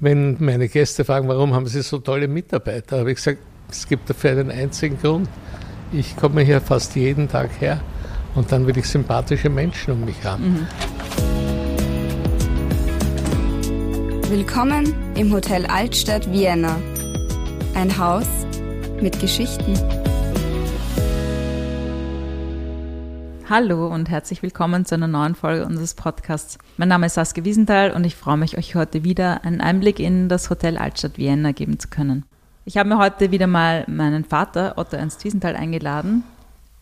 wenn meine Gäste fragen, warum haben Sie so tolle Mitarbeiter, habe ich gesagt, es gibt dafür einen einzigen Grund. Ich komme hier fast jeden Tag her und dann will ich sympathische Menschen um mich haben. Mhm. Willkommen im Hotel Altstadt Vienna. Ein Haus mit Geschichten. Hallo und herzlich willkommen zu einer neuen Folge unseres Podcasts. Mein Name ist Saskia Wiesenthal und ich freue mich, euch heute wieder einen Einblick in das Hotel Altstadt Vienna geben zu können. Ich habe mir heute wieder mal meinen Vater Otto Ernst Wiesenthal eingeladen.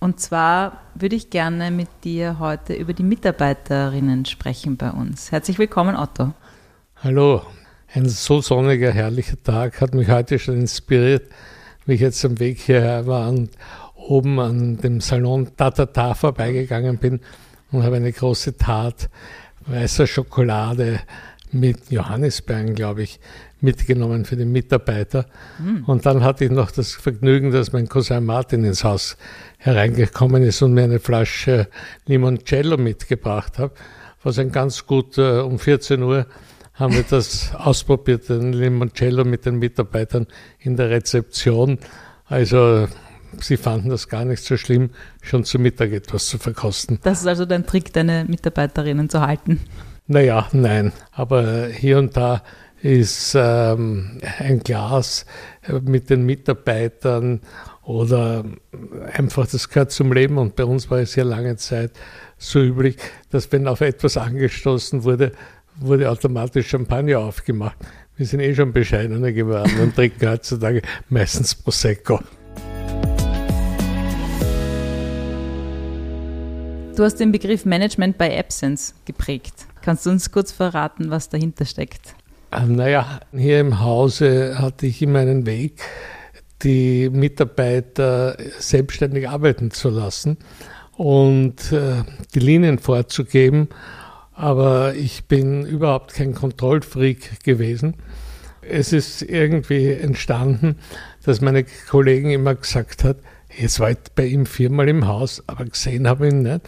Und zwar würde ich gerne mit dir heute über die Mitarbeiterinnen sprechen bei uns. Herzlich willkommen, Otto. Hallo, ein so sonniger, herrlicher Tag hat mich heute schon inspiriert, wie ich jetzt am Weg hierher war und oben an dem Salon Tatata vorbeigegangen bin und habe eine große Tat weißer Schokolade mit Johannisbeeren, glaube ich, mitgenommen für die Mitarbeiter. Mhm. Und dann hatte ich noch das Vergnügen, dass mein Cousin Martin ins Haus hereingekommen ist und mir eine Flasche Limoncello mitgebracht hat, was ein ganz gut äh, um 14 Uhr haben wir das ausprobiert, den Limoncello mit den Mitarbeitern in der Rezeption. Also sie fanden das gar nicht so schlimm, schon zu Mittag etwas zu verkosten. Das ist also dein Trick, deine Mitarbeiterinnen zu halten? Naja, nein. Aber hier und da ist ähm, ein Glas mit den Mitarbeitern oder einfach, das gehört zum Leben. Und bei uns war es ja lange Zeit so üblich, dass wenn auf etwas angestoßen wurde, wurde automatisch Champagner aufgemacht. Wir sind eh schon bescheidener geworden und trinken heutzutage meistens Prosecco. Du hast den Begriff Management by Absence geprägt. Kannst du uns kurz verraten, was dahinter steckt? Ähm, naja, hier im Hause hatte ich immer einen Weg, die Mitarbeiter selbstständig arbeiten zu lassen und äh, die Linien vorzugeben. Aber ich bin überhaupt kein Kontrollfreak gewesen. Es ist irgendwie entstanden, dass meine Kollegen immer gesagt haben, Jetzt war ich bei ihm viermal im Haus, aber gesehen habe ich ihn nicht.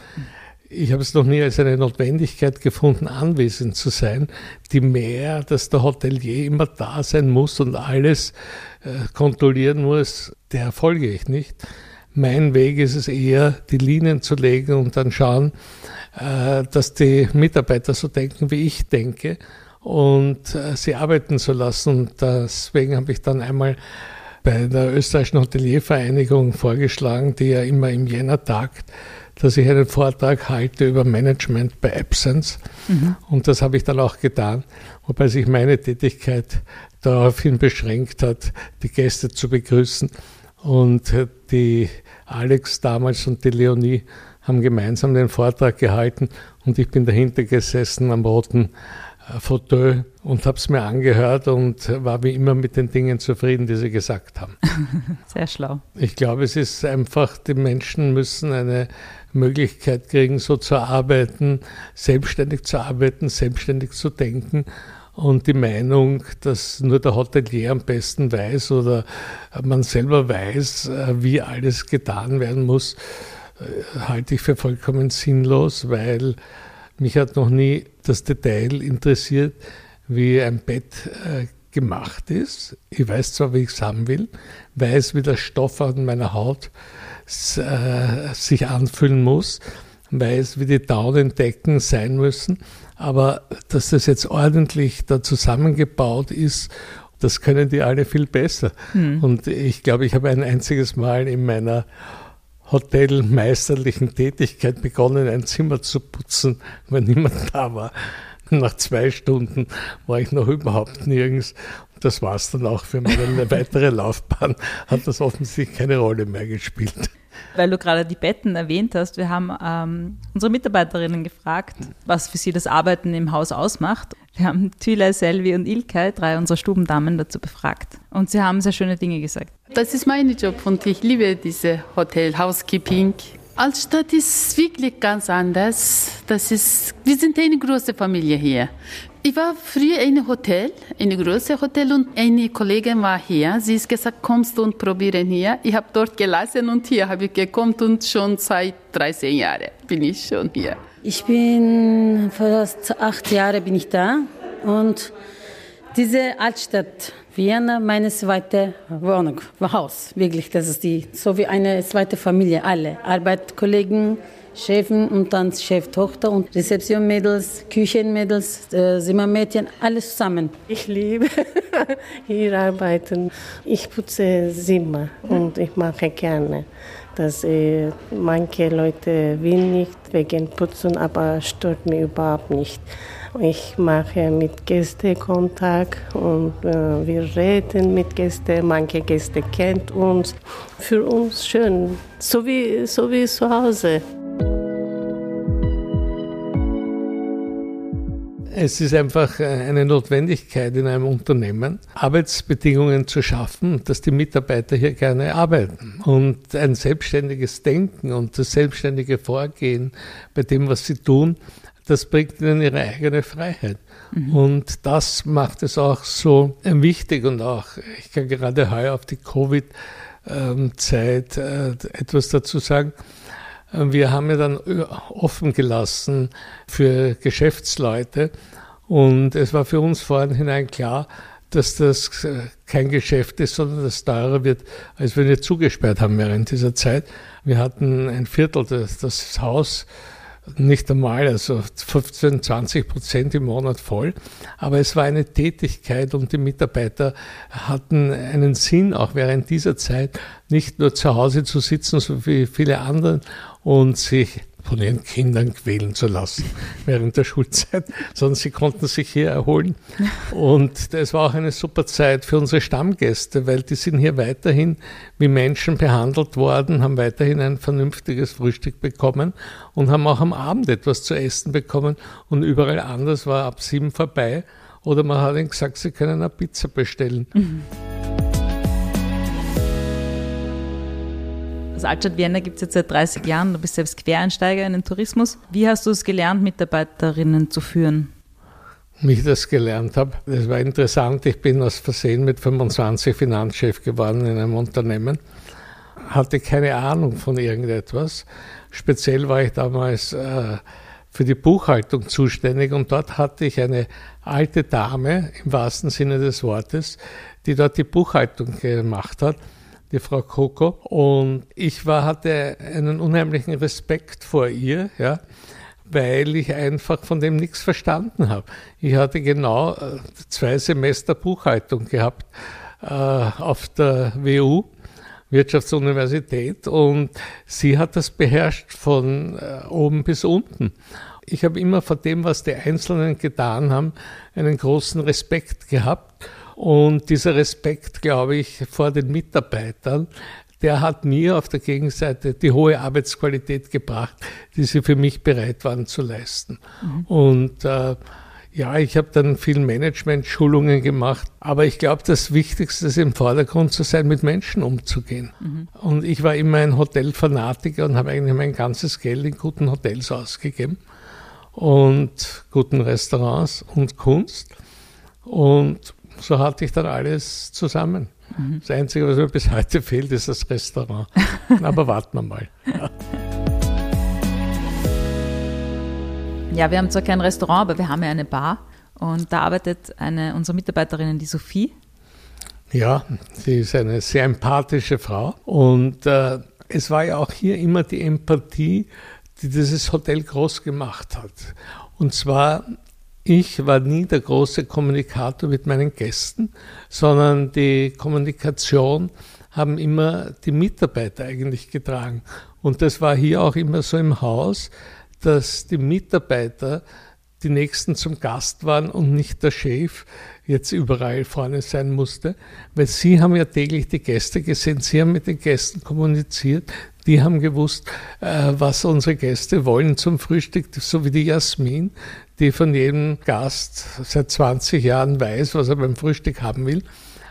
Ich habe es noch nie als eine Notwendigkeit gefunden, anwesend zu sein, die mehr, dass der Hotelier immer da sein muss und alles äh, kontrollieren muss, der folge ich nicht. Mein Weg ist es eher, die Linien zu legen und dann schauen, äh, dass die Mitarbeiter so denken, wie ich denke und äh, sie arbeiten zu lassen. Und deswegen habe ich dann einmal bei der österreichischen Hoteliervereinigung vorgeschlagen, die ja immer im Jänner tagt, dass ich einen Vortrag halte über Management bei Absence. Mhm. Und das habe ich dann auch getan, wobei sich meine Tätigkeit daraufhin beschränkt hat, die Gäste zu begrüßen. Und die Alex damals und die Leonie haben gemeinsam den Vortrag gehalten und ich bin dahinter gesessen am roten Fauteuil und habe es mir angehört und war wie immer mit den Dingen zufrieden, die sie gesagt haben. Sehr schlau. Ich glaube, es ist einfach, die Menschen müssen eine Möglichkeit kriegen, so zu arbeiten, selbstständig zu arbeiten, selbstständig zu denken. Und die Meinung, dass nur der Hotelier am besten weiß oder man selber weiß, wie alles getan werden muss, äh, halte ich für vollkommen sinnlos, weil mich hat noch nie das Detail interessiert, wie ein Bett äh, gemacht ist. Ich weiß zwar, wie ich es haben will, weiß, wie der Stoff an meiner Haut äh, sich anfühlen muss, weiß, wie die Daunendecken sein müssen, aber dass das jetzt ordentlich da zusammengebaut ist, das können die alle viel besser. Hm. Und ich glaube, ich habe ein einziges Mal in meiner hotelmeisterlichen Tätigkeit begonnen, ein Zimmer zu putzen, wenn niemand da war. Nach zwei Stunden war ich noch überhaupt nirgends. Das war es dann auch für meine weitere Laufbahn. Hat das offensichtlich keine Rolle mehr gespielt. Weil du gerade die Betten erwähnt hast, wir haben ähm, unsere Mitarbeiterinnen gefragt, was für sie das Arbeiten im Haus ausmacht. Wir haben Tülay, Selvi und Ilkay, drei unserer Stubendamen, dazu befragt. Und sie haben sehr schöne Dinge gesagt. Das ist mein Job und ich liebe diese Hotel Housekeeping. Altstadt ist wirklich ganz anders. Das ist, wir sind eine große Familie hier. Ich war früher in einem Hotel, in einem großen Hotel und eine Kollegin war hier. Sie ist gesagt, kommst du und probieren hier. Ich habe dort gelassen und hier habe ich gekommen und schon seit 13 Jahren bin ich schon hier. Ich bin fast acht Jahre bin ich da und Diese Altstadt Vienna, meine zweite Wohnung, Haus, wirklich, das ist die, so wie eine zweite Familie, alle, Arbeitskollegen, Chefin und dann Cheftochter und Rezeptionmädels, Küchenmädels, äh, Zimmermädchen, alles zusammen. Ich liebe hier arbeiten. Ich putze Zimmer und ich mache gerne. Dass äh, manche Leute will nicht wegen Putzen, aber stört mich überhaupt nicht. Ich mache mit Gästen Kontakt und äh, wir reden mit Gästen. Manche Gäste kennt uns. Für uns schön, so wie, so wie zu Hause. Es ist einfach eine Notwendigkeit in einem Unternehmen, Arbeitsbedingungen zu schaffen, dass die Mitarbeiter hier gerne arbeiten. Und ein selbstständiges Denken und das selbstständige Vorgehen bei dem, was sie tun, das bringt ihnen ihre eigene Freiheit. Mhm. Und das macht es auch so wichtig und auch, ich kann gerade heuer auf die Covid-Zeit äh, etwas dazu sagen. Wir haben ja dann offen gelassen für Geschäftsleute und es war für uns vornherein klar, dass das äh, kein Geschäft ist, sondern das teurer wird, als wenn wir zugesperrt haben während dieser Zeit. Wir hatten ein Viertel des das Haus nicht einmal, also 15, 20 Prozent im Monat voll. Aber es war eine Tätigkeit und die Mitarbeiter hatten einen Sinn, auch während dieser Zeit nicht nur zu Hause zu sitzen, so wie viele andere und sich von ihren Kindern quälen zu lassen während der Schulzeit, sondern sie konnten sich hier erholen. Und es war auch eine super Zeit für unsere Stammgäste, weil die sind hier weiterhin wie Menschen behandelt worden, haben weiterhin ein vernünftiges Frühstück bekommen und haben auch am Abend etwas zu essen bekommen. Und überall anders war ab sieben vorbei. Oder man hat ihnen gesagt, sie können eine Pizza bestellen. Mhm. Also Altstadt Vienna gibt es jetzt seit 30 Jahren. Du bist selbst Quereinsteiger in den Tourismus. Wie hast du es gelernt, Mitarbeiterinnen zu führen? Wie ich das gelernt habe, das war interessant. Ich bin aus Versehen mit 25 Finanzchef geworden in einem Unternehmen. Hatte keine Ahnung von irgendetwas. Speziell war ich damals äh, für die Buchhaltung zuständig und dort hatte ich eine alte Dame im wahrsten Sinne des Wortes, die dort die Buchhaltung gemacht hat die Frau Koko. Und ich war, hatte einen unheimlichen Respekt vor ihr, ja, weil ich einfach von dem nichts verstanden habe. Ich hatte genau äh, zwei Semester Buchhaltung gehabt äh, auf der WU. Wirtschaftsuniversität und sie hat das beherrscht von äh, oben bis unten. Ich habe immer vor dem, was die Einzelnen getan haben, einen großen Respekt gehabt und dieser Respekt, glaube ich, vor den Mitarbeitern, der hat mir auf der Gegenseite die hohe Arbeitsqualität gebracht, die sie für mich bereit waren zu leisten. Mhm. Und äh, ja, ich habe dann viel Management-Schulungen gemacht, aber ich glaube, das Wichtigste ist im Vordergrund zu sein, mit Menschen umzugehen. Mhm. Und ich war immer ein Hotelfanatiker und habe eigentlich mein ganzes Geld in guten Hotels ausgegeben und guten Restaurants und Kunst. Und so hatte ich dann alles zusammen. Mhm. Das Einzige, was mir bis heute fehlt, ist das Restaurant. Aber warten wir mal. Ja. ja, wir haben zwar kein Restaurant, aber wir haben ja eine Bar. Und da arbeitet eine unserer Mitarbeiterinnen, die Sophie. Ja, sie ist eine sehr empathische Frau. Und äh, es war ja auch hier immer die Empathie, die dieses Hotel groß gemacht hat. Und zwar ich war nie der große Kommunikator mit meinen Gästen, sondern die Kommunikation haben immer die Mitarbeiter eigentlich getragen. Und das war hier auch immer so im Haus, dass die Mitarbeiter die Nächsten zum Gast waren und nicht der Chef jetzt überall vorne sein musste, weil sie haben ja täglich die Gäste gesehen, sie haben mit den Gästen kommuniziert, die haben gewusst, äh, was unsere Gäste wollen zum Frühstück, so wie die Jasmin, die von jedem Gast seit 20 Jahren weiß, was er beim Frühstück haben will.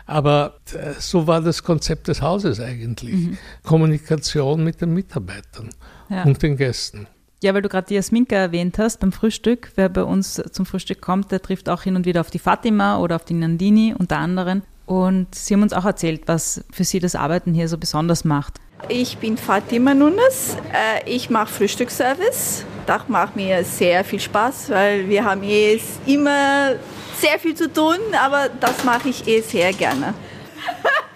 Aber äh, so war das Konzept des Hauses eigentlich. Mhm. Kommunikation mit den Mitarbeitern ja. und den Gästen. Ja, weil du gerade die Jasminka erwähnt hast beim Frühstück. Wer bei uns zum Frühstück kommt, der trifft auch hin und wieder auf die Fatima oder auf die Nandini unter anderem. Und sie haben uns auch erzählt, was für sie das Arbeiten hier so besonders macht. Ich bin Fatima Nunes. Äh, ich mache Frühstücksservice. Das macht mir sehr viel Spaß, weil wir haben jetzt immer sehr viel zu tun, aber das mache ich eh sehr gerne.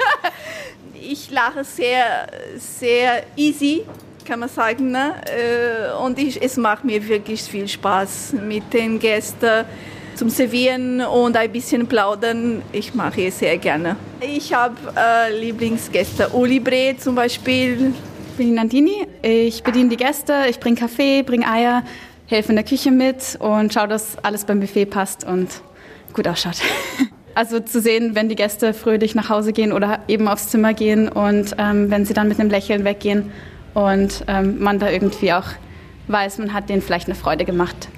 ich lache sehr, sehr easy, kann man sagen. Ne? Äh, und ich, es macht mir wirklich viel Spaß mit den Gästen zum Servieren und ein bisschen plaudern. Ich mache es sehr gerne. Ich habe äh, Lieblingsgäste. Uli Bre zum Beispiel. Ich bin Nandini. Ich bediene die Gäste. Ich bringe Kaffee, bringe Eier, helfe in der Küche mit und schaue, dass alles beim Buffet passt und gut ausschaut. Also zu sehen, wenn die Gäste fröhlich nach Hause gehen oder eben aufs Zimmer gehen und ähm, wenn sie dann mit einem Lächeln weggehen und ähm, man da irgendwie auch weiß, man hat denen vielleicht eine Freude gemacht.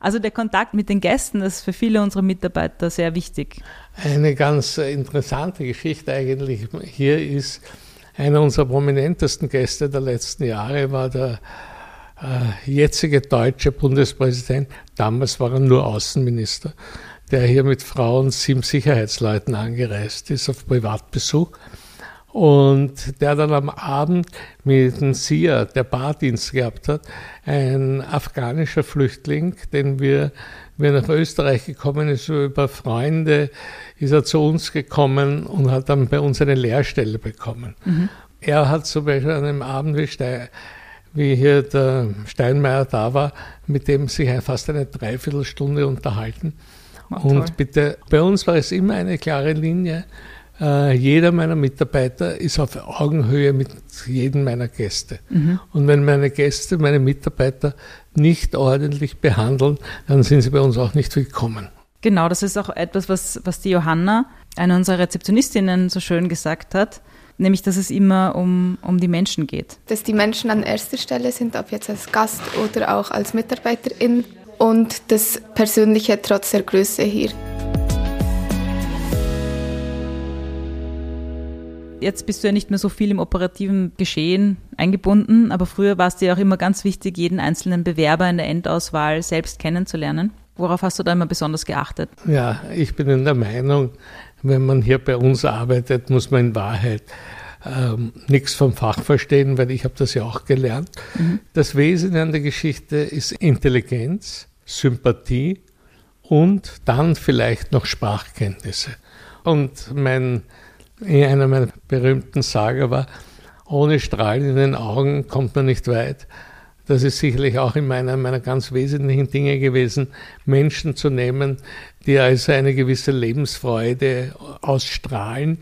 Also der Kontakt mit den Gästen ist für viele unserer Mitarbeiter sehr wichtig. Eine ganz interessante Geschichte eigentlich hier ist, einer unserer prominentesten Gäste der letzten Jahre war der äh, jetzige deutsche Bundespräsident. Damals war er nur Außenminister, der hier mit Frauen sieben Sicherheitsleuten angereist ist auf Privatbesuch und der dann am Abend mit dem SIA, der Bardienst gehabt hat, ein afghanischer Flüchtling, den wir, wir nach Österreich gekommen ist, über Freunde, ist er zu uns gekommen und hat dann bei uns eine Lehrstelle bekommen. Mhm. Er hat zum Beispiel an einem Abend wie, Stein, wie hier der Steinmeier da war, mit dem sich fast eine Dreiviertelstunde unterhalten. Oh, und bitte, bei uns war es immer eine klare Linie, äh, jeder meiner Mitarbeiter ist auf Augenhöhe mit jedem meiner Gäste. Mhm. Und wenn meine Gäste, meine Mitarbeiter nicht ordentlich behandeln, dann sind sie bei uns auch nicht willkommen. Genau, das ist auch etwas, was, was die Johanna, eine unserer Rezeptionistinnen, so schön gesagt hat, nämlich dass es immer um, um die Menschen geht. Dass die Menschen an erster Stelle sind, ob jetzt als Gast oder auch als Mitarbeiterin und das Persönliche trotz der Größe hier. Jetzt bist du ja nicht mehr so viel im operativen Geschehen eingebunden, aber früher war es dir auch immer ganz wichtig, jeden einzelnen Bewerber in der Endauswahl selbst kennenzulernen. Worauf hast du da immer besonders geachtet? Ja, ich bin in der Meinung, wenn man hier bei uns arbeitet, muss man in Wahrheit ähm, nichts vom Fach verstehen, weil ich habe das ja auch gelernt. Mhm. Das Wesen an der Geschichte ist Intelligenz, Sympathie und dann vielleicht noch Sprachkenntnisse. Und mein einer meiner berühmten Sager war, ohne Strahlen in den Augen kommt man nicht weit. Das ist sicherlich auch immer einer meiner ganz wesentlichen Dinge gewesen, Menschen zu nehmen, die also eine gewisse Lebensfreude ausstrahlen,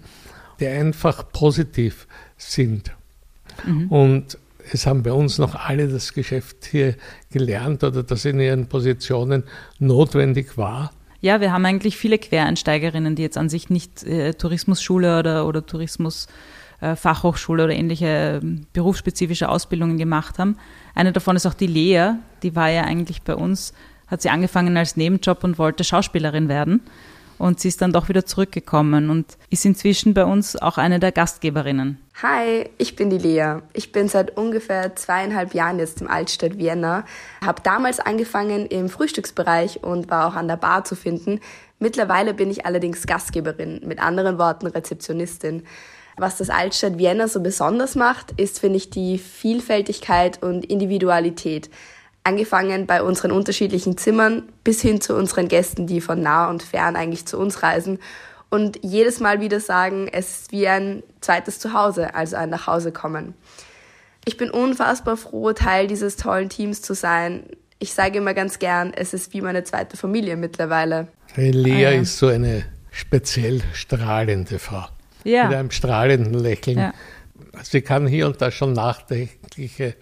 die einfach positiv sind. Mhm. Und es haben bei uns noch alle das Geschäft hier gelernt oder das in ihren Positionen notwendig war. Ja, wir haben eigentlich viele Quereinsteigerinnen, die jetzt an sich nicht äh, Tourismusschule oder, oder Tourismusfachhochschule äh, oder ähnliche äh, berufsspezifische Ausbildungen gemacht haben. Eine davon ist auch die Lea, die war ja eigentlich bei uns, hat sie angefangen als Nebenjob und wollte Schauspielerin werden. Und sie ist dann doch wieder zurückgekommen und ist inzwischen bei uns auch eine der Gastgeberinnen. Hi, ich bin die Lea. Ich bin seit ungefähr zweieinhalb Jahren jetzt im Altstadt Vienna. Habe damals angefangen im Frühstücksbereich und war auch an der Bar zu finden. Mittlerweile bin ich allerdings Gastgeberin, mit anderen Worten Rezeptionistin. Was das Altstadt Vienna so besonders macht, ist, finde ich, die Vielfältigkeit und Individualität. Angefangen bei unseren unterschiedlichen Zimmern bis hin zu unseren Gästen, die von nah und fern eigentlich zu uns reisen und jedes Mal wieder sagen, es ist wie ein zweites Zuhause, also ein Nachhausekommen. Ich bin unfassbar froh, Teil dieses tollen Teams zu sein. Ich sage immer ganz gern, es ist wie meine zweite Familie mittlerweile. Lea ah, ja. ist so eine speziell strahlende Frau. Ja. Mit einem strahlenden Lächeln. Ja. Sie kann hier und da schon nachdenkliche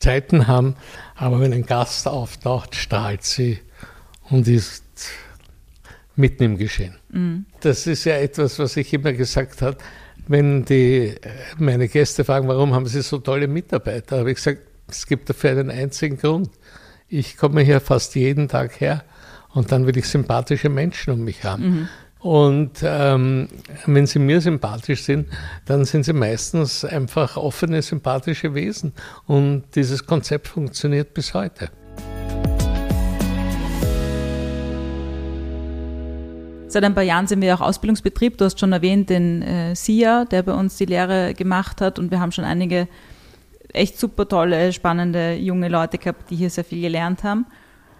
Zeiten haben, aber wenn ein Gast auftaucht, strahlt sie und ist mitten im Geschehen. Mhm. Das ist ja etwas, was ich immer gesagt habe. Wenn die, meine Gäste fragen, warum haben Sie so tolle Mitarbeiter, habe ich gesagt, es gibt dafür einen einzigen Grund. Ich komme hier fast jeden Tag her und dann will ich sympathische Menschen um mich haben. Mhm. Und ähm, wenn sie mir sympathisch sind, dann sind sie meistens einfach offene, sympathische Wesen. Und dieses Konzept funktioniert bis heute. Seit ein paar Jahren sind wir auch Ausbildungsbetrieb. Du hast schon erwähnt den äh, SIA, der bei uns die Lehre gemacht hat. Und wir haben schon einige echt super tolle, spannende junge Leute gehabt, die hier sehr viel gelernt haben.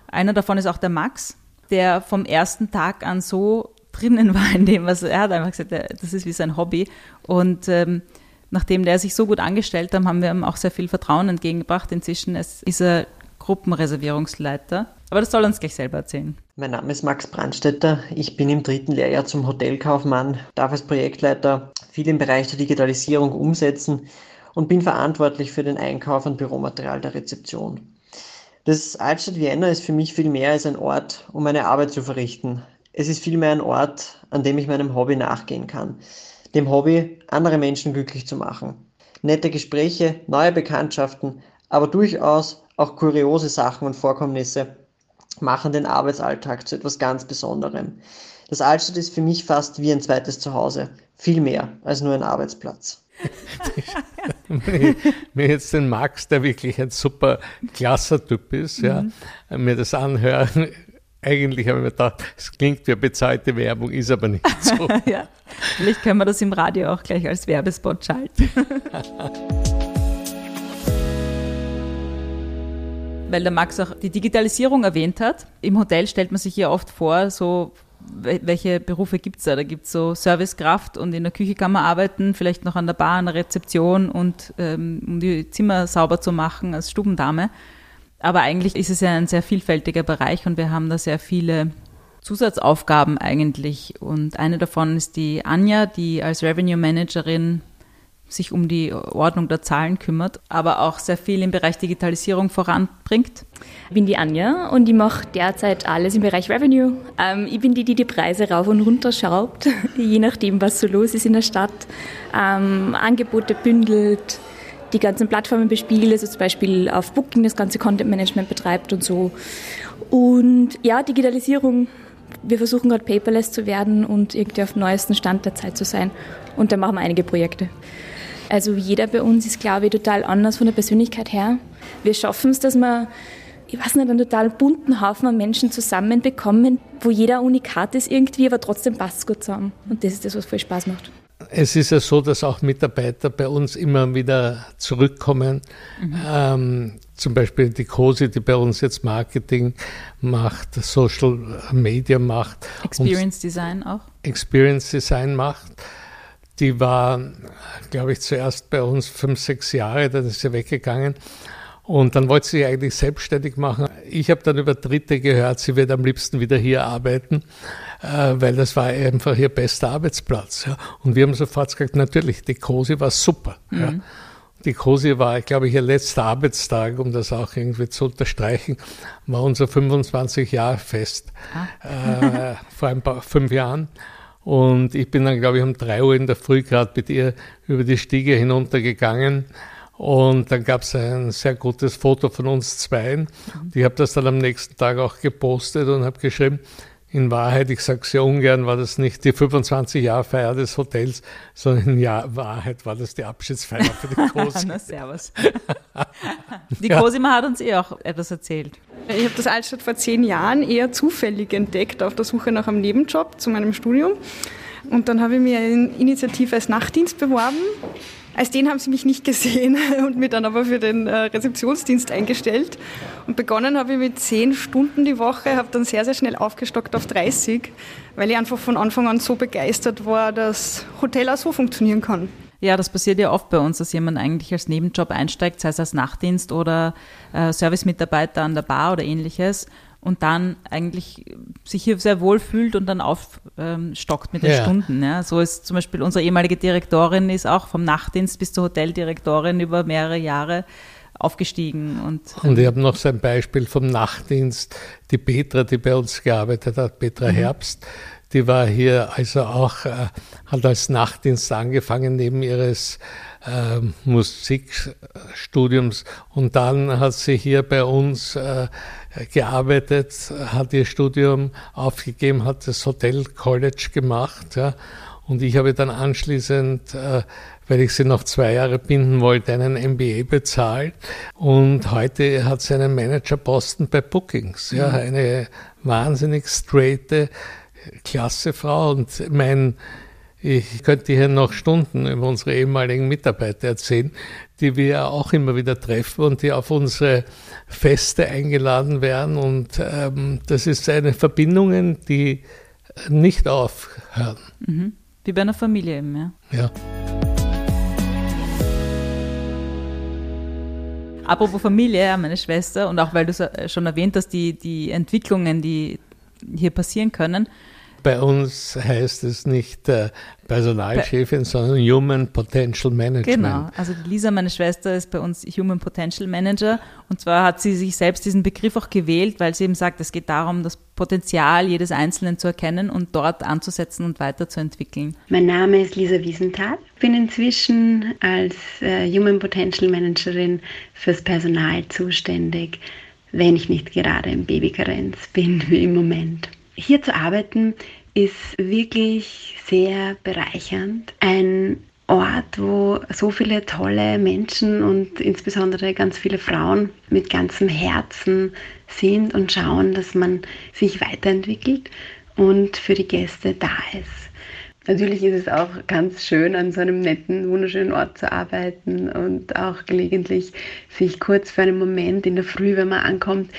Einer davon ist auch der Max, der vom ersten Tag an so drinnen war in dem, was er hat einfach gesagt, das ist wie sein Hobby. Und ähm, nachdem der sich so gut angestellt hat, haben wir ihm auch sehr viel Vertrauen entgegengebracht. Inzwischen ist er Gruppenreservierungsleiter. Aber das soll er uns gleich selber erzählen. Mein Name ist Max Brandstetter. Ich bin im dritten Lehrjahr zum Hotelkaufmann, darf als Projektleiter viel im Bereich der Digitalisierung umsetzen und bin verantwortlich für den Einkauf an Büromaterial der Rezeption. Das Altstadt Vienna ist für mich viel mehr als ein Ort, um meine Arbeit zu verrichten. Es ist vielmehr ein Ort, an dem ich meinem Hobby nachgehen kann. Dem Hobby, andere Menschen glücklich zu machen. Nette Gespräche, neue Bekanntschaften, aber durchaus auch kuriose Sachen und Vorkommnisse machen den Arbeitsalltag zu etwas ganz Besonderem. Das Altstadt ist für mich fast wie ein zweites Zuhause. Viel mehr als nur ein Arbeitsplatz. mir jetzt den Max, der wirklich ein super klasser Typ ist, ja, mhm. mir das anhören, eigentlich habe ich mir gedacht, es klingt wie eine bezahlte Werbung, ist aber nicht so. ja, vielleicht können wir das im Radio auch gleich als Werbespot schalten. Weil der Max auch die Digitalisierung erwähnt hat. Im Hotel stellt man sich ja oft vor, so welche Berufe gibt es da? Da gibt es so Servicekraft und in der Küche kann man arbeiten, vielleicht noch an der Bar, an der Rezeption und ähm, um die Zimmer sauber zu machen als Stubendame. Aber eigentlich ist es ja ein sehr vielfältiger Bereich und wir haben da sehr viele Zusatzaufgaben eigentlich. Und eine davon ist die Anja, die als Revenue Managerin sich um die Ordnung der Zahlen kümmert, aber auch sehr viel im Bereich Digitalisierung voranbringt. Ich bin die Anja und ich mache derzeit alles im Bereich Revenue. Ähm, ich bin die, die die Preise rauf und runter schraubt, je nachdem, was so los ist in der Stadt. Ähm, Angebote bündelt, die ganzen Plattformen bespielt, also zum Beispiel auf Booking das ganze Content Management betreibt und so. Und ja, Digitalisierung. Wir versuchen gerade paperless zu werden und irgendwie auf dem neuesten Stand der Zeit zu sein. Und da machen wir einige Projekte. Also jeder bei uns ist, glaube ich, total anders von der Persönlichkeit her. Wir schaffen es, dass wir, ich weiß nicht, einen total bunten Haufen an Menschen zusammenbekommen, wo jeder unikat ist irgendwie, aber trotzdem passt es gut zusammen. Und das ist das, was voll Spaß macht. Es ist ja so, dass auch Mitarbeiter bei uns immer wieder zurückkommen. Mhm. Ähm, zum Beispiel die COSI, die bei uns jetzt Marketing macht, Social Media macht. Experience Design auch. Experience Design macht. Die war, glaube ich, zuerst bei uns fünf, sechs Jahre, dann ist sie weggegangen. Und dann wollte sie eigentlich selbstständig machen. Ich habe dann über Dritte gehört, sie wird am liebsten wieder hier arbeiten, äh, weil das war einfach ihr bester Arbeitsplatz. Und wir haben sofort gesagt, natürlich, die COSI war super. Mhm. Die COSI war, glaube ich, ihr letzter Arbeitstag, um das auch irgendwie zu unterstreichen, war unser 25-Jahr-Fest ah. äh, vor ein paar fünf Jahren. Und ich bin dann, glaube ich, um drei Uhr in der Früh gerade mit ihr über die Stiege hinuntergegangen. Und dann gab es ein sehr gutes Foto von uns zweien. Ich habe das dann am nächsten Tag auch gepostet und habe geschrieben, in Wahrheit, ich sage sehr ungern, war das nicht die 25-Jahr-Feier des Hotels, sondern in Wahrheit war das die Abschiedsfeier für die Cosima. Na, servus. die Cosima hat uns eh auch etwas erzählt. Ich habe das Altstadt vor zehn Jahren eher zufällig entdeckt, auf der Suche nach einem Nebenjob zu meinem Studium. Und dann habe ich mir eine Initiative als Nachtdienst beworben als den haben sie mich nicht gesehen und mir dann aber für den äh, Rezeptionsdienst eingestellt. Und begonnen habe ich mit zehn Stunden die Woche, habe dann sehr, sehr schnell aufgestockt auf 30, weil ich einfach von Anfang an so begeistert war, dass Hotel auch so funktionieren kann. Ja, das passiert ja oft bei uns, dass jemand eigentlich als Nebenjob einsteigt, sei es als Nachtdienst oder äh, Servicemitarbeiter an der Bar oder ähnliches und dann eigentlich sich hier sehr wohl fühlt und dann aufstockt mit den ja. Stunden. Ja. So ist zum Beispiel unsere ehemalige Direktorin ist auch vom Nachtdienst bis zur Hoteldirektorin über mehrere Jahre aufgestiegen. Und, und ich habe noch so ein Beispiel vom Nachtdienst, die Petra, die bei uns gearbeitet hat, Petra mhm. Herbst, die war hier also auch, äh, hat als Nachtdienst angefangen neben ihres äh, Musikstudiums und dann hat sie hier bei uns äh, gearbeitet, hat ihr Studium aufgegeben, hat das Hotel College gemacht. Ja. Und ich habe dann anschließend, äh, weil ich sie noch zwei Jahre binden wollte, einen MBA bezahlt. Und heute hat sie einen Managerposten bei Bookings. Ja, mhm. eine wahnsinnig straighte klasse Frau und mein ich könnte hier noch Stunden über unsere ehemaligen Mitarbeiter erzählen, die wir auch immer wieder treffen und die auf unsere Feste eingeladen werden. Und ähm, das ist eine Verbindungen, die nicht aufhören. Mhm. Wie bei einer Familie eben, ja. Ja. Apropos Familie, meine Schwester, und auch weil du es schon erwähnt hast, die, die Entwicklungen, die hier passieren können, bei uns heißt es nicht äh, Personalchefin, bei sondern Human Potential Management. Genau, also Lisa, meine Schwester, ist bei uns Human Potential Manager. Und zwar hat sie sich selbst diesen Begriff auch gewählt, weil sie eben sagt, es geht darum, das Potenzial jedes Einzelnen zu erkennen und dort anzusetzen und weiterzuentwickeln. Mein Name ist Lisa Wiesenthal. Ich bin inzwischen als äh, Human Potential Managerin fürs Personal zuständig, wenn ich nicht gerade im Babykarenz bin wie im Moment. Hier zu arbeiten ist wirklich sehr bereichernd. Ein Ort, wo so viele tolle Menschen und insbesondere ganz viele Frauen mit ganzem Herzen sind und schauen, dass man sich weiterentwickelt und für die Gäste da ist. Natürlich ist es auch ganz schön, an so einem netten, wunderschönen Ort zu arbeiten und auch gelegentlich sich kurz für einen Moment in der Früh, wenn man ankommt,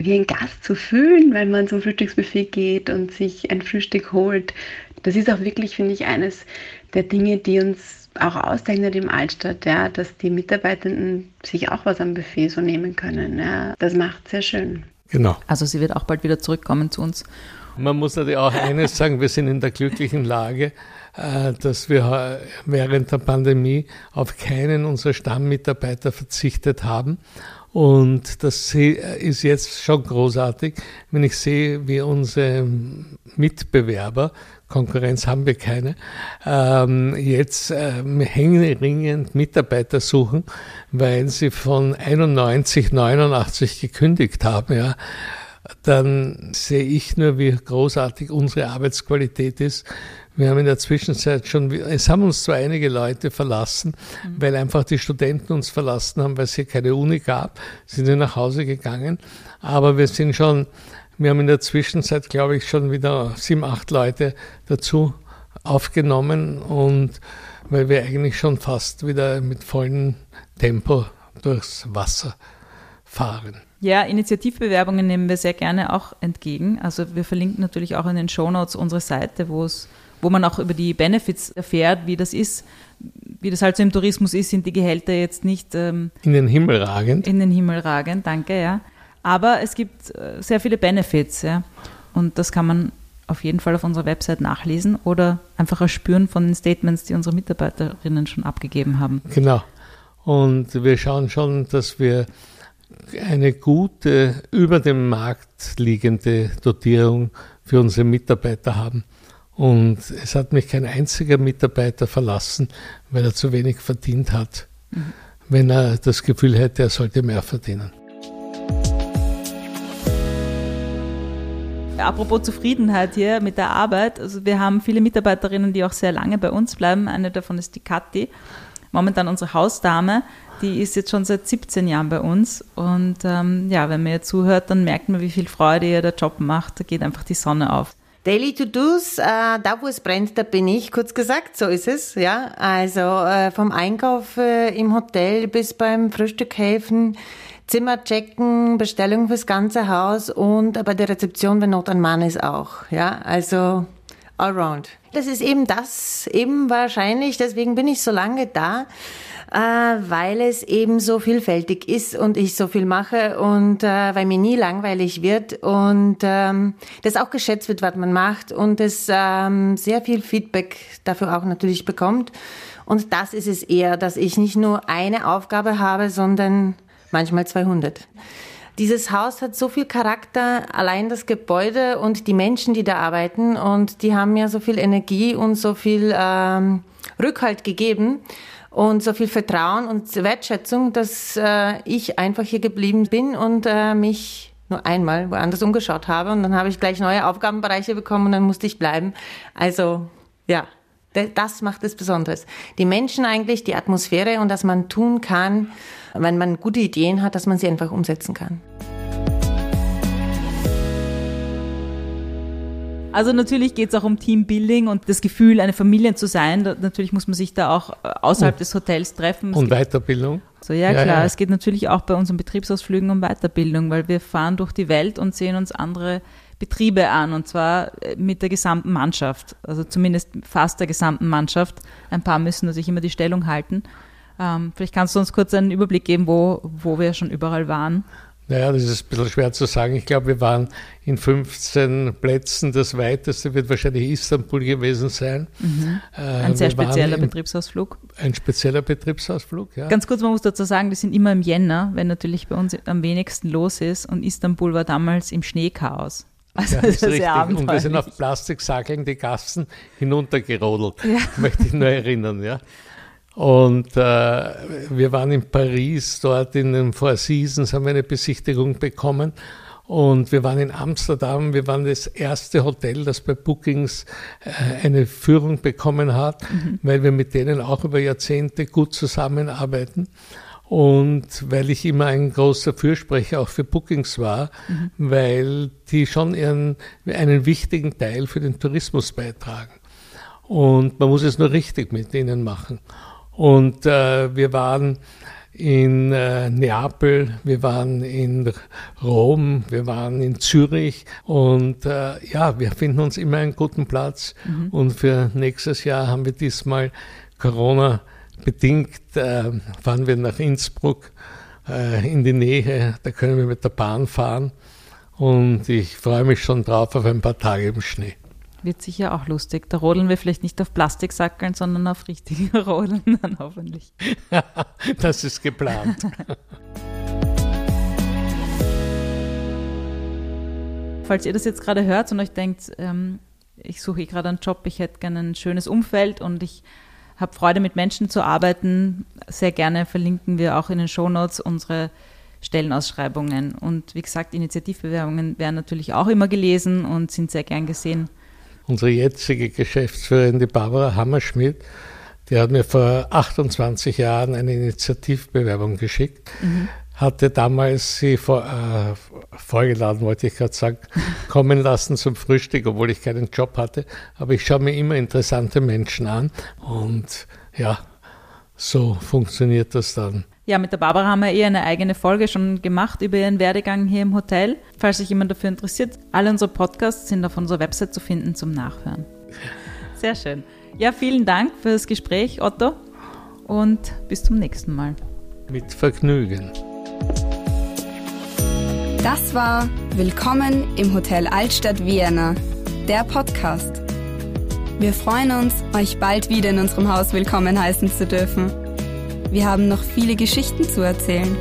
wie ein Gast zu fühlen, wenn man zum Frühstücksbuffet geht und sich ein Frühstück holt. Das ist auch wirklich, finde ich, eines der Dinge, die uns auch auszeichnet im Altstadt, ja, dass die Mitarbeitenden sich auch was am Buffet so nehmen können. Ja. Das macht sehr schön. Genau. Also sie wird auch bald wieder zurückkommen zu uns. Man muss natürlich auch eines sagen, wir sind in der glücklichen Lage, äh, dass wir während der Pandemie auf keinen unserer Stammmitarbeiter verzichtet haben und das ist jetzt schon großartig, wenn ich sehe, wie unsere Mitbewerber, Konkurrenz haben wir keine, ähm, jetzt ähm, hängeringend Mitarbeiter suchen, weil sie von 91, 89 gekündigt haben. Ja dann sehe ich nur, wie großartig unsere Arbeitsqualität ist. Wir haben in der Zwischenzeit schon, es haben uns zwar einige Leute verlassen, mhm. weil einfach die Studenten uns verlassen haben, weil es hier keine Uni gab, sind wir nach Hause gegangen. Aber wir sind schon, wir haben in der Zwischenzeit, glaube ich, schon wieder sieben, acht Leute dazu aufgenommen und weil wir eigentlich schon fast wieder mit vollem Tempo durchs Wasser fahren. Ja, Initiativbewerbungen nehmen wir sehr gerne auch entgegen. Also wir verlinken natürlich auch in den Shownotes unsere Seite, wo es wo man auch über die Benefits erfährt, wie das ist, wie das halt so im Tourismus ist, sind die Gehälter jetzt nicht ähm, in den Himmel ragend. In den Himmel ragend, danke, ja. Aber es gibt äh, sehr viele Benefits, ja. Und das kann man auf jeden Fall auf unserer Website nachlesen oder einfach erspüren von den Statements, die unsere Mitarbeiterinnen schon abgegeben haben. Genau. Und wir schauen schon, dass wir eine gute, über dem Markt liegende Dotierung für unsere Mitarbeiter haben. Und es hat mich kein einziger Mitarbeiter verlassen, weil er zu wenig verdient hat, mhm. wenn er das Gefühl hätte, er sollte mehr verdienen. Apropos Zufriedenheit hier mit der Arbeit, also wir haben viele Mitarbeiterinnen, die auch sehr lange bei uns bleiben. Eine davon ist die Kathi, momentan unsere Hausdame, die ist jetzt schon seit 17 Jahren bei uns. Und ähm, ja, wenn man ihr zuhört, dann merkt man, wie viel Freude ihr der Job macht. Da geht einfach die Sonne auf. Daily To-Dos, äh, da wo es brennt, da bin ich, kurz gesagt, so ist es, ja. Also äh, vom Einkauf äh, im Hotel bis beim Frühstück helfen, Zimmer checken, Bestellung fürs ganze Haus und bei der Rezeption, wenn Not ein Mann ist, auch, ja. Also allround. Das ist eben das, eben wahrscheinlich, deswegen bin ich so lange da, äh, weil es eben so vielfältig ist und ich so viel mache und äh, weil mir nie langweilig wird und ähm, das auch geschätzt wird, was man macht und es ähm, sehr viel Feedback dafür auch natürlich bekommt. Und das ist es eher, dass ich nicht nur eine Aufgabe habe, sondern manchmal 200. Dieses Haus hat so viel Charakter, allein das Gebäude und die Menschen, die da arbeiten und die haben mir so viel Energie und so viel ähm, Rückhalt gegeben und so viel Vertrauen und Wertschätzung, dass äh, ich einfach hier geblieben bin und äh, mich nur einmal woanders umgeschaut habe und dann habe ich gleich neue Aufgabenbereiche bekommen und dann musste ich bleiben. Also ja, das macht es Besonderes. Die Menschen eigentlich, die Atmosphäre und dass man tun kann, wenn man gute Ideen hat, dass man sie einfach umsetzen kann. Also natürlich geht es auch um Teambuilding und das Gefühl, eine Familie zu sein. Da, natürlich muss man sich da auch äh, außerhalb des Hotels treffen. und Weiterbildung. So, ja, ja klar. Ja. Es geht natürlich auch bei unseren Betriebsausflügen um Weiterbildung, weil wir fahren durch die Welt und sehen uns andere Betriebe an und zwar äh, mit der gesamten Mannschaft, also zumindest fast der gesamten Mannschaft. Ein paar müssen natürlich immer die Stellung halten. Ähm, vielleicht kannst du uns kurz einen Überblick geben, wo, wo wir schon überall waren. Naja, das ist ein bisschen schwer zu sagen. Ich glaube, wir waren in 15 Plätzen. Das weiteste wird wahrscheinlich Istanbul gewesen sein. Mhm. Äh, ein sehr spezieller in, Betriebsausflug. Ein spezieller Betriebsausflug, ja. Ganz kurz, man muss dazu sagen, die sind immer im Jänner, wenn natürlich bei uns am wenigsten los ist. Und Istanbul war damals im Schneechaos. Also ja, das ist richtig. Und wir sind auf Plastiksackeln die Gassen hinuntergerodelt, ja. möchte ich nur erinnern. Ja. Und äh, wir waren in Paris, dort in den Four Seasons, haben wir eine Besichtigung bekommen. Und wir waren in Amsterdam, wir waren das erste Hotel, das bei Bookings äh, eine Führung bekommen hat, mhm. weil wir mit denen auch über Jahrzehnte gut zusammenarbeiten. Und weil ich immer ein großer Fürsprecher auch für Bookings war, mhm. weil die schon ihren, einen wichtigen Teil für den Tourismus beitragen. Und man muss es nur richtig mit ihnen machen. Und äh, wir waren in äh, Neapel, wir waren in Rom, wir waren in Zürich und äh, ja, wir finden uns immer einen guten Platz. Mhm. Und für nächstes Jahr haben wir diesmal Corona bedingt, äh, fahren wir nach Innsbruck äh, in die Nähe, da können wir mit der Bahn fahren und ich freue mich schon drauf auf ein paar Tage im Schnee. Wird sicher auch lustig. Da rodeln wir vielleicht nicht auf Plastiksackeln, sondern auf richtigen Rodeln dann hoffentlich. das ist geplant. Falls ihr das jetzt gerade hört und euch denkt, ähm, ich suche gerade einen Job, ich hätte gerne ein schönes Umfeld und ich habe Freude mit Menschen zu arbeiten, sehr gerne verlinken wir auch in den Shownotes unsere Stellenausschreibungen. Und wie gesagt, Initiativbewerbungen werden natürlich auch immer gelesen und sind sehr gern gesehen unsere jetzige Geschäftsführerin, die Barbara Hammerschmidt, die hat mir vor 28 Jahren eine Initiativbewerbung geschickt. Mhm. Hatte damals sie vor, äh, vorgeladen, wollte ich gerade sagen, kommen lassen zum Frühstück, obwohl ich keinen Job hatte. Aber ich schaue mir immer interessante Menschen an und ja, so funktioniert das dann. Ja, mit der Barbara haben wir eh eine eigene Folge schon gemacht über ihren Werdegang hier im Hotel. Falls sich jemand dafür interessiert, alle unsere Podcasts sind auf unserer Website zu finden zum Nachhören. Sehr schön. Ja, vielen Dank für das Gespräch, Otto, und bis zum nächsten Mal. Mit Vergnügen. Das war Willkommen im Hotel Altstadt Vienna, der Podcast. Wir freuen uns, euch bald wieder in unserem Haus willkommen heißen zu dürfen. Wir haben noch viele Geschichten zu erzählen.